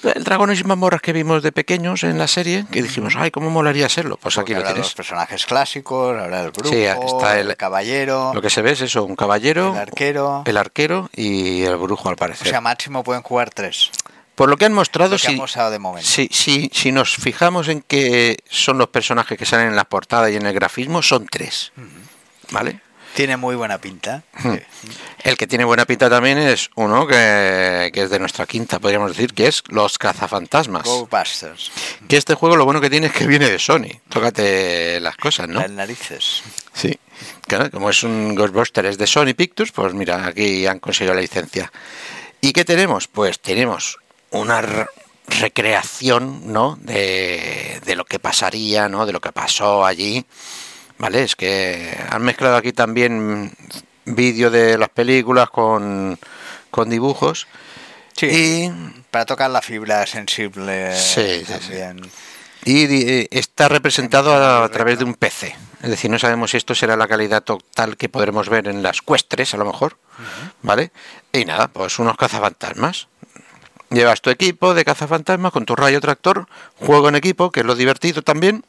el dragones y mazmorras que vimos de pequeños en la serie, que dijimos, ay, ¿cómo molaría serlo? Pues porque aquí lo tienes. los personajes clásicos, habrá el brujo, Sí, está el- caballero, Lo que se ve es eso, un caballero, el arquero. el arquero y el brujo, al O parecer. sea, máximo pueden jugar tres. Por lo que han mostrado, que si, han mostrado de momento. si, si, si nos fijamos en que son los personajes que salen en la portada y en el grafismo, son tres. ¿Vale? Tiene muy buena pinta. Hmm. El que tiene buena pinta también es uno que, que es de nuestra quinta, podríamos decir, que es Los Cazafantasmas. Ghostbusters. Que este juego lo bueno que tiene es que viene de Sony. Tócate las cosas, ¿no? Las narices. Sí. Claro, como es un Ghostbuster, es de Sony Pictures, pues mira, aquí han conseguido la licencia. ¿Y qué tenemos? Pues tenemos una re- recreación, ¿no? De, de lo que pasaría, ¿no? De lo que pasó allí. ¿Vale? Es que han mezclado aquí también vídeo de las películas con, con dibujos. Sí. Y Para tocar la fibra sensible Sí, sí, sí. también. Y di- está representado a, través de un PC. Es decir, no sabemos si esto será la calidad total que podremos ver en las Quest 3, a lo mejor. ¿Vale? Y nada, pues unos cazafantasmas. Llevas tu equipo de cazafantasmas con tu rayo tractor, juego en equipo, que es lo divertido también.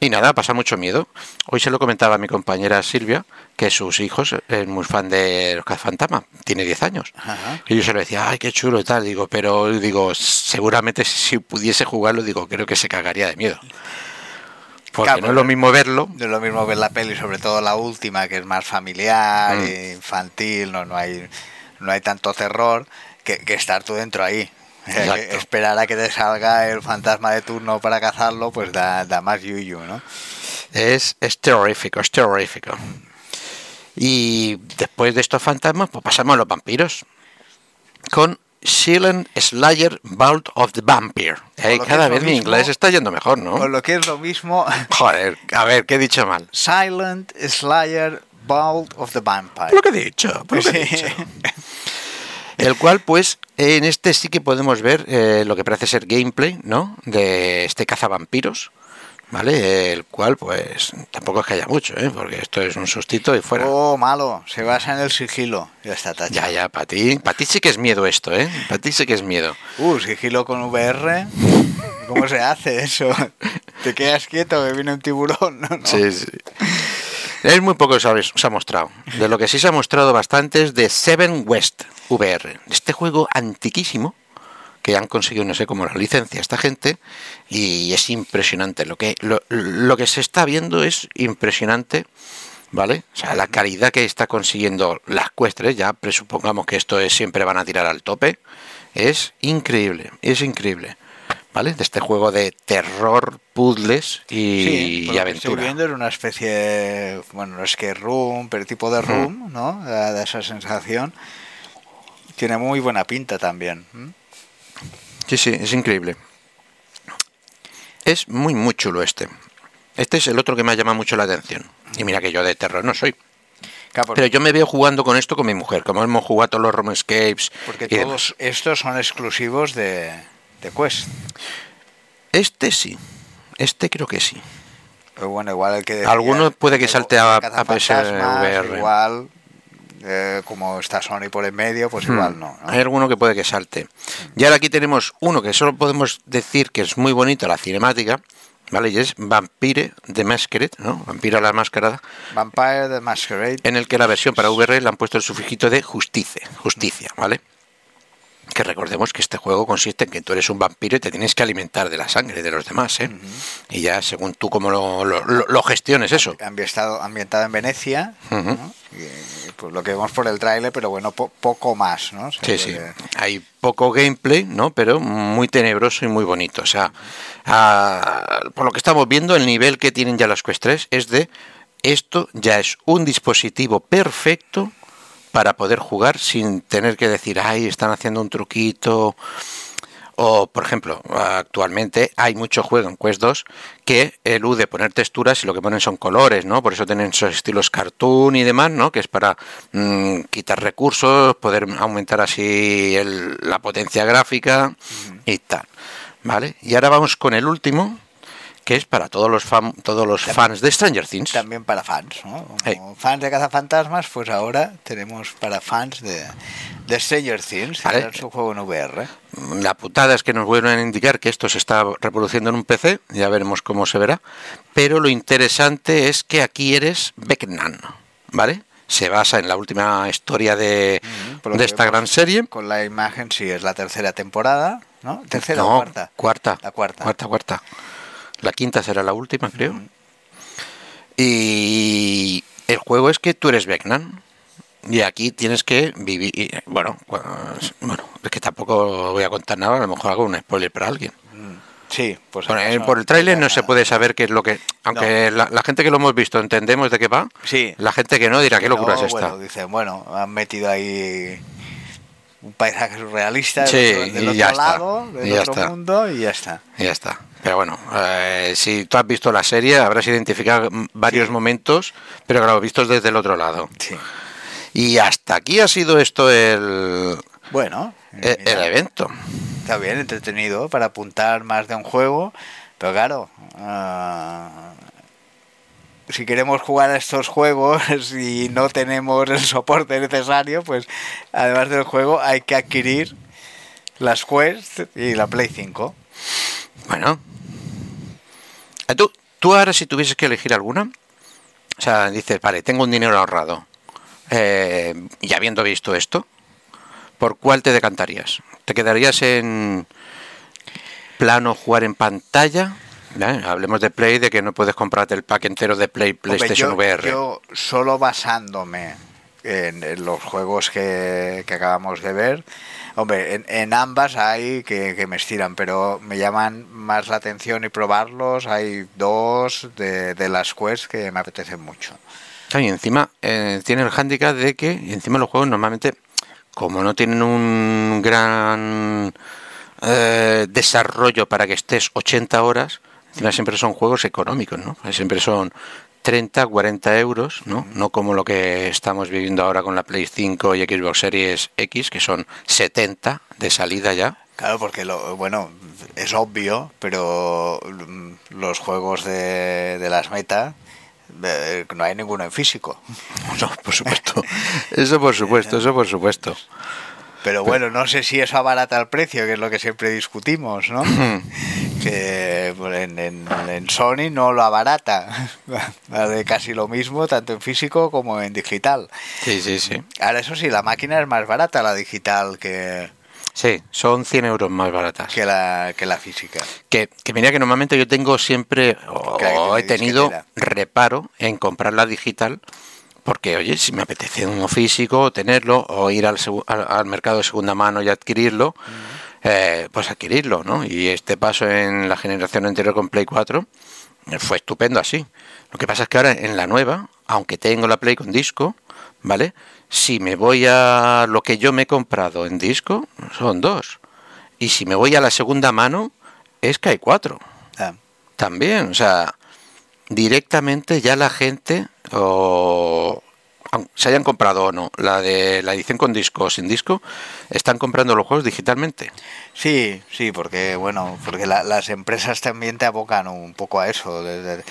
Y nada, pasa mucho miedo. Hoy se lo comentaba a mi compañera Silvia, que sus hijos es muy fan de los cazafantasmas, tiene 10 años. Ajá. Y yo se lo decía, ay, qué chulo y tal. Digo, pero digo, seguramente si pudiese jugarlo, digo, creo que se cagaría de miedo. Porque Claro, no es lo mismo verlo. No es lo mismo ver la peli, sobre todo la última, que es más familiar, Mm. infantil, no, no hay no hay tanto terror, que, que estar tú dentro ahí. Exacto. Esperar a que te salga el fantasma de turno para cazarlo, pues da, da más yuyu, ¿no? Es, es terrorífico, es terrorífico. Y después de estos fantasmas, pues pasamos a los vampiros. Con Silent Slayer Vault of the Vampire. Eh, cada vez mi inglés está yendo mejor, ¿no? Con lo que es lo mismo, Joder, a ver, ¿qué he dicho mal? Silent Slayer Vault of the Vampire. Lo que he dicho, por lo que he Sí. dicho. El cual, pues, en este sí que podemos ver eh, lo que parece ser gameplay, ¿no? De este cazavampiros, ¿vale? El cual, pues, tampoco es que haya mucho, ¿eh? Porque esto es un sustito y fuera. Oh, malo, se basa en el sigilo. Ya está tachado. Ya, ya, para ti, para ti sí que es miedo esto, ¿eh? Para ti sí que es miedo. Uh, sigilo con VR. ¿Cómo se hace eso? Te quedas quieto que viene un tiburón, ¿no? no? Sí, sí. Es muy poco que se ha, mostrado. De lo que sí se ha mostrado bastante es de Seven West VR. Este juego antiquísimo que han conseguido no sé cómo la licencia esta gente y es impresionante lo que lo, lo que se está viendo es impresionante vale o sea la calidad que está consiguiendo las cuestres ya presupongamos que esto es siempre van a tirar al tope es increíble es increíble vale de este juego de terror puzzles y, Sí, y que Estoy aventura viendo era una especie, de, bueno, no es que room, pero tipo de room, ¿no? Da, esa sensación. Tiene muy buena pinta también. Sí, sí, es increíble. Es muy, muy chulo este. Este es el otro que me ha llamado mucho la atención. Y mira que yo de terror no soy. Claro, Pero yo me veo jugando con esto con mi mujer. Como hemos jugado todos los Romescapes. porque demás. todos estos son exclusivos de, de Quest. Este sí. Este creo que sí. Pero bueno, igual el que decía Alguno puede que de salte a- a PSVR. Igual, eh, como está Sony por en medio, pues igual no. ¿no? Hmm. Hay alguno que puede que salte. Y ahora aquí tenemos uno que solo podemos decir que es muy bonito, la cinemática. ¿Vale? Y es Vampire the Masquerade, ¿no? Vampiro la mascarada. Vampire the Masquerade. en el que la versión para VR le han puesto el sufijito de justicia, justicia, ¿vale? Que recordemos que este juego consiste en que tú eres un vampiro y te tienes que alimentar de la sangre de los demás, ¿eh? Y ya según tú cómo lo, lo- gestiones eso. ambientado, ambientado en Venecia, pues lo que vemos por el tráiler, pero bueno, po- poco más, ¿no? Sí, sí. Hay poco gameplay, ¿no? Pero muy tenebroso y muy bonito. O sea, ah, por lo que estamos viendo, el nivel que tienen ya las Quest 3 es de esto ya es un dispositivo perfecto para poder jugar sin tener que decir, ay, están haciendo un truquito. O, por ejemplo, actualmente hay mucho juego en Quest 2 que elude poner texturas y lo que ponen son colores, ¿no? Por eso tienen esos estilos cartoon y demás, ¿no? Que es para mm, quitar recursos, poder aumentar así el- la potencia gráfica y tal, ¿vale? Y ahora vamos con el último, que es para todos los, fan- todos los fans de Stranger Things. También para fans, ¿no? Como Hey. fans de cazafantasmas, pues ahora tenemos para fans de, de Stranger Things, Vale. que su juego en VR. La putada es que nos vuelven a indicar que esto se está reproduciendo en un PC, ya veremos cómo se verá, pero lo interesante es que aquí eres Becknan, ¿vale? Se basa en la última historia de, de esta gran serie. Con la imagen, sí, es la tercera temporada, ¿no? ¿Tercera No, o cuarta? Cuarta. La cuarta. Cuarta, cuarta. La quinta será la última, creo. Y el juego es que tú eres Becknan. Y aquí tienes que vivir. y, Bueno, pues, bueno, es que tampoco voy a contar nada, a lo mejor hago un spoiler para alguien. Sí, pues Por, acaso por el tráiler no se puede saber qué es lo que... Aunque la, la gente que lo hemos visto entendemos de qué va, Sí. la gente que no dirá qué No, locura es esta. Bueno, dicen, bueno, han metido ahí un paisaje surrealista Sí, del otro, del y otro está, lado, del y otro está. mundo, y ya está. Y ya está. Pero bueno, eh, si tú has visto la serie, habrás identificado varios Sí. momentos, pero claro, vistos desde el otro lado. Sí. Y hasta aquí ha sido esto el, Bueno, el, mira, el evento. está bien, entretenido para apuntar más de un juego, pero claro, ah, si queremos jugar a estos juegos y no tenemos el soporte necesario, pues además del juego hay que adquirir las Quest y la Play 5. Bueno. Eh, ¿Tú, Tú ahora si tuvieses que elegir alguna, o sea, dices, vale, tengo un dinero ahorrado, eh, y habiendo visto esto, ¿por cuál te decantarías? ¿Te quedarías en plano jugar en pantalla? ¿Eh? Hablemos de Play, de que no puedes comprarte el pack entero de Play PlayStation Hombre, yo, VR. Yo solo basándome en, en los juegos que, acabamos de ver, Hombre, en, en ambas hay que, que, me estiran, pero me llaman más la atención y probarlos. Hay dos de, de las quests que me apetecen mucho. Y encima eh, tiene el hándicap de que encima los juegos normalmente, como no tienen un gran eh, desarrollo para que estés 80 horas, encima siempre son juegos económicos, ¿no? Siempre son 30, 40 euros, ¿no? No como lo que estamos viviendo ahora con la Play 5 y Xbox Series X, que son 70 de salida ya. Claro, porque lo, bueno, es obvio, pero los juegos de, de las metas eh, no hay ninguno en físico. No, por supuesto. Eso por supuesto, eso por supuesto. Pero bueno, no sé si eso abarata el precio, que es lo que siempre discutimos, ¿no? Que en, en, en, Sony no lo abarata. Vale casi lo mismo, tanto en físico como en digital. Sí, sí, sí. Ahora, eso sí, la máquina es más barata, la digital, que. Sí, son 100 euros más baratas. Que la, que la física. Que, que mira que normalmente yo tengo siempre, o, he tenido reparo en comprar la digital porque oye, si me apetece uno físico, tenerlo, o ir al, al, al mercado de segunda mano y adquirirlo, uh -huh. Eh, pues adquirirlo, ¿no? Y este paso en la generación anterior con Play 4 fue estupendo así. Lo que pasa es que ahora en la nueva, aunque tengo la Play con disco, ¿vale? Si me voy a lo que yo me he comprado en disco, son dos. Y si me voy a la segunda mano, es que hay cuatro. Ah. También, o sea, directamente ya la gente o se hayan comprado o no. La de la edición con disco o sin disco están comprando los juegos digitalmente sí sí porque bueno porque la, las empresas también te abocan un poco a eso de,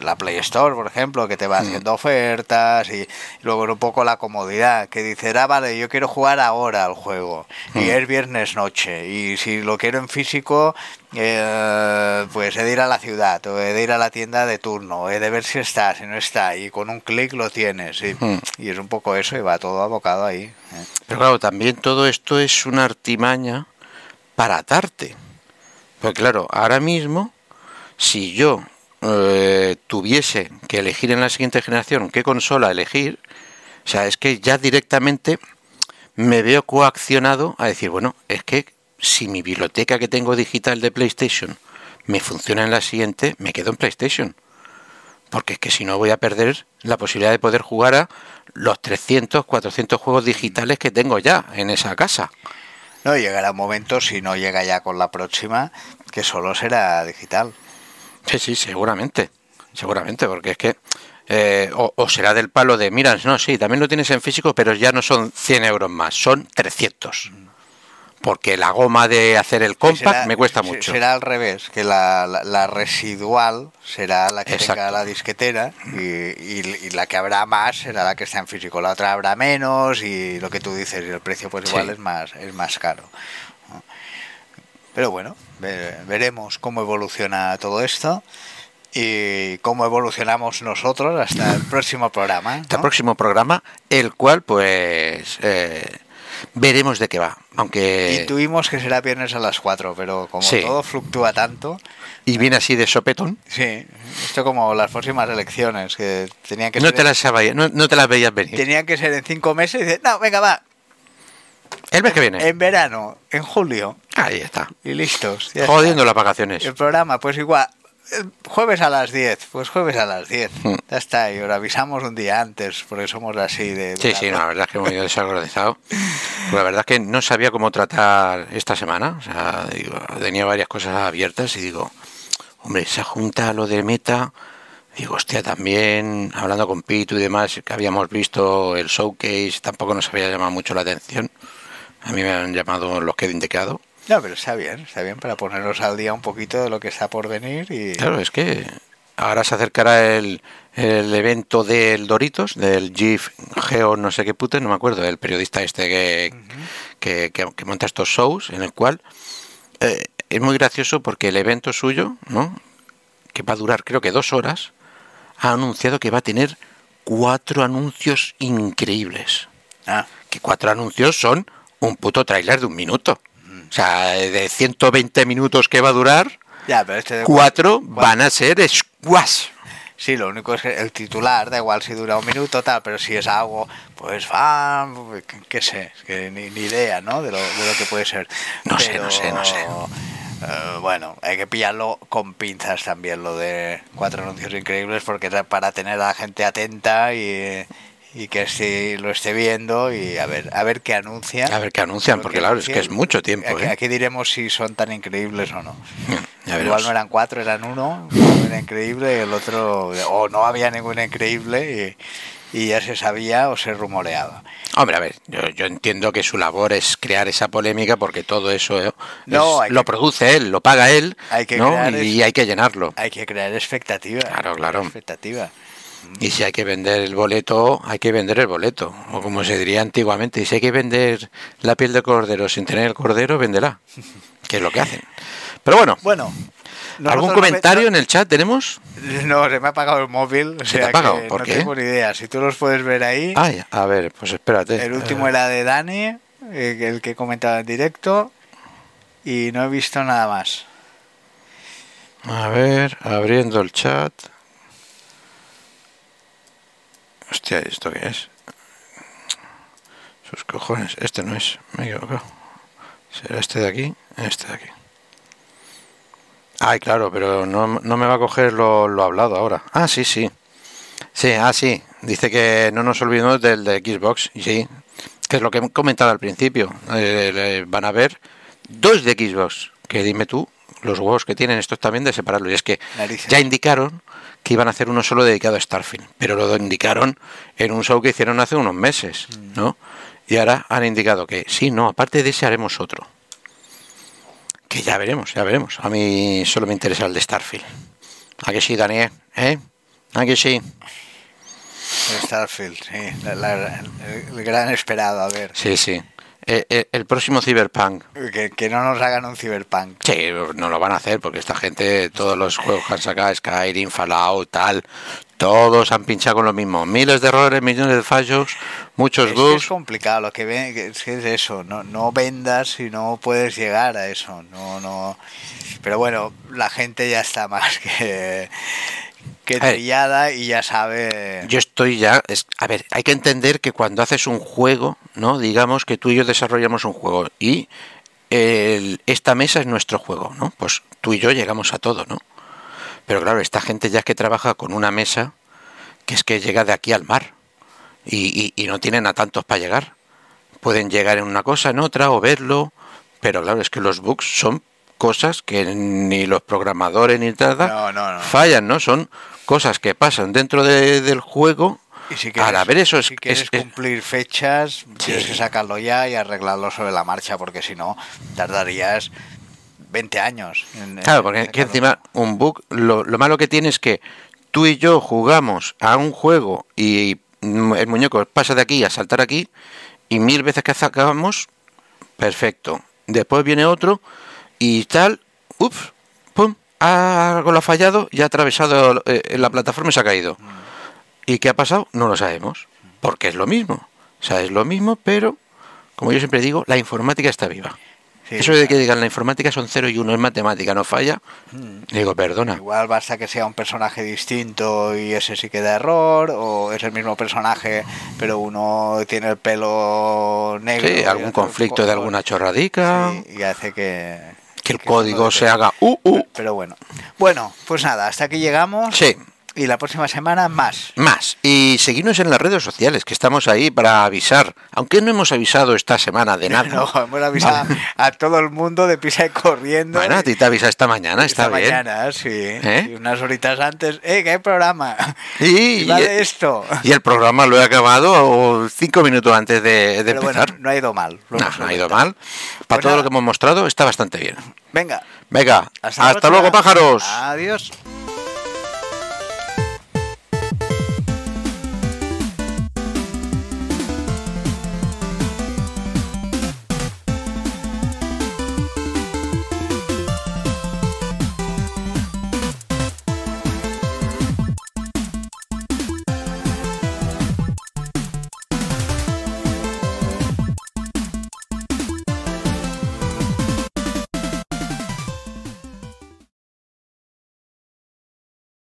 la Play Store por ejemplo que te va haciendo mm. ofertas y, y, luego un poco la comodidad que dice ah vale yo quiero jugar ahora al juego mm. y es viernes noche y si lo quiero en físico eh, pues he de ir a la ciudad o he de ir a la tienda de turno he de ver si está si no está y con un clic lo tienes y, mm. y, es un poco eso y va todo abocado ahí ¿eh? pero claro también todo esto es una artimaña para atarte pues claro ahora mismo si yo eh, tuviese que elegir en la siguiente generación qué consola elegir o sea es que ya directamente me veo coaccionado a decir bueno es que si mi biblioteca que tengo digital de PlayStation me funciona en la siguiente, me quedo en PlayStation. Porque es que si no voy a perder la posibilidad de poder jugar a los 300, 400 juegos digitales que tengo ya en esa casa. No, llegará un momento, si no llega ya con la próxima, que solo será digital. Sí, sí, seguramente. Seguramente, porque es que. Eh, o, será del palo de, mira, no, sí, también lo tienes en físico, pero ya no son 100 euros más, son 300 porque la goma de hacer el compact será, me cuesta mucho. Será al revés, que la, la, la residual será la que Exacto. tenga la disquetera y, y, y, la que habrá más será la que está en físico. La otra habrá menos y lo que tú dices, y el precio pues igual sí. es más es más caro. Pero bueno, veremos cómo evoluciona todo esto y cómo evolucionamos nosotros hasta el próximo programa. ¿no? Hasta el próximo programa, el cual pues... Eh veremos de qué va. Aunque intuimos que será viernes a las 4, pero como sí. todo fluctúa tanto. Y viene así de sopetón. Sí, esto como las próximas elecciones, que tenían que no ser. Te las sabía, no, no, te las veías venir. Tenían que ser en cinco meses y dices, no, venga, va. El mes que viene. En verano, en julio. Ahí está. Y listos. Jodiendo está. las vacaciones. El programa, pues igual. Jueves a las 10, pues jueves a las 10. Mm. Ya está, y ahora avisamos un día antes, porque somos así de. Sí, sí, no, la verdad es que muy desorganizado. la verdad es que no sabía cómo tratar esta semana. O sea, digo, tenía varias cosas abiertas y digo, hombre, se junta lo de meta. Digo, hostia, también hablando con Pitu y demás, que habíamos visto el showcase, tampoco nos había llamado mucho la atención. A mí me han llamado los que he indicado. No, pero está bien, está bien para ponernos al día un poquito de lo que está por venir. y Claro, es que ahora se acercará el, el evento del Doritos, del GIF Geo no sé qué pute, no me acuerdo, el periodista este que, uh -huh. que, que, que, monta estos shows, en el cual eh, es muy gracioso porque el evento suyo, ¿no? que va a durar creo que dos horas, ha anunciado que va a tener cuatro anuncios increíbles. Ah, Que cuatro anuncios son un puto tráiler de un minuto. O sea, de 120 minutos que va a durar, ya, pero este de cuatro van a ser squash. Sí, lo único es que el titular, da igual si dura un minuto tal, pero si es algo, pues va, qué- qué sé, que ni, ni idea, ¿no? De lo, de lo que puede ser. No sé, no sé, no sé. eh, bueno, hay que pillarlo con pinzas también, lo de cuatro anuncios increíbles, porque para tener a la gente atenta y, y que sí lo esté viendo y a ver, a ver qué anuncia. A ver qué anuncian, Lo porque claro, es que es mucho tiempo. Aquí, ¿eh? aquí diremos si son tan increíbles o no. Igual no eran cuatro, eran uno, uno era increíble y el otro, o no había ningún increíble y, y ya se sabía o se rumoreaba. Hombre, a ver, yo, yo entiendo que su labor es crear esa polémica porque todo eso eh, No, es- hay lo que- produce él, lo paga él, Hay que ¿no? y es- hay que llenarlo. Hay que crear expectativa. Claro, claro. Expectativa. Y si hay que vender el boleto, hay que vender el boleto. O como se diría antiguamente, y si hay que vender la piel de cordero sin tener el cordero, véndela. Que es lo que hacen. Pero bueno, Bueno. ¿algún no comentario me- en el chat tenemos? No, se me ha apagado el móvil. O ¿Se te sea ha apagado? ¿Por no qué? tengo ni idea. Si tú los puedes ver ahí. Ay, a ver, pues espérate. el último era de Dani, eh, el que comentaba en directo. Y no he visto nada más. A ver, abriendo el chat. Hostia, ¿esto qué es? Sus cojones, este no es, me he equivocado. ¿Será este de aquí? Este de aquí. Ay, claro, pero no, no me va a coger lo, lo hablado ahora. Ah, sí, sí. Sí, ah, sí. Dice que no nos olvidemos del de Xbox. Sí, que es lo que he comentado al principio. Eh, van a ver dos de Xbox. Que dime tú, los huevos que tienen estos también de separarlos. Y es que Narices. ya indicaron que iban a hacer uno solo dedicado a Starfield. Pero lo indicaron en un show que hicieron hace unos meses, ¿no? Y ahora han indicado que sí, no, aparte de ese haremos otro. Que ya veremos, ya veremos. A mí solo me interesa el de Starfield. ¿A que sí, Daniel? ¿Eh? ¿A que sí? Starfield, sí. la- la- el, el gran esperado, a ver. Sí, sí. Eh, eh, el próximo Cyberpunk. Que, que no nos hagan un cyberpunk. Sí, no lo van a hacer porque esta gente, todos los juegos que han sacado, Skyrim, Fallout, tal, todos han pinchado con lo mismo. Miles de errores, millones de fallos, muchos bugs. es complicado, lo que ven es, que es eso, no, no vendas si no puedes llegar a eso, no, no. Pero bueno, la gente ya está más que, que trillada y ya sabe. Yo estoy ya. es- a ver, hay que entender que cuando haces un juego, ¿no? Digamos que tú y yo desarrollamos un juego y el- esta mesa es nuestro juego, ¿no? Pues tú y yo llegamos a todo, ¿no? Pero claro, esta gente ya que trabaja con una mesa que es que llega de aquí al mar y, y- y no tienen a tantos para llegar. Pueden llegar en una cosa, en otra o verlo, pero claro, es que los bugs son cosas que ni los programadores ni nada No, no, no. fallan, ¿no? Son cosas que pasan dentro de- del juego. Y si Al ver eso es- si quieres es- es- cumplir fechas, tienes que sacarlo ya y arreglarlo sobre la marcha, porque si no, tardarías 20 años. en- en Claro, porque que sacarlo. encima un bug, lo, lo malo que tiene es que tú y yo jugamos a un juego y el muñeco pasa de aquí a saltar aquí y mil veces que sacamos, perfecto. Después viene otro y tal, ups, pum, algo lo ha fallado y ha atravesado eh, la plataforma y se ha caído. ¿Y qué ha pasado? No lo sabemos, porque es lo mismo. O sea, es lo mismo, pero, como yo siempre digo, la informática está viva. Sí, Eso de que digan la informática son 0 y 1, es matemática, no falla. Digo, perdona. Igual basta que sea un personaje distinto y ese sí que da error, o es el mismo personaje, pero uno tiene el pelo negro. Sí, algún conflicto de alguna chorradica, Sí, y hace que... que el que código se haga uh, uh. Pero bueno. Bueno, pues nada, hasta aquí llegamos. Sí, Y la próxima semana más. más. Y seguirnos en las redes sociales, que estamos ahí para avisar. Aunque no hemos avisado esta semana de nada. No, hemos avisado a todo el mundo de pisa y corriendo. Bueno, a ti te avisa esta mañana, está Esta bien. mañana, sí. ¿Eh? Y unas horitas antes, ¡eh, que hay programa! Y, Y va de esto. y el programa lo he acabado cinco minutos antes de, de Pero bueno, empezar. no ha ido mal. no, no ha ido mal. Para Pues todo nada. lo que hemos mostrado está bastante bien. Venga. Venga, hasta, próxima. luego pájaros. Adiós.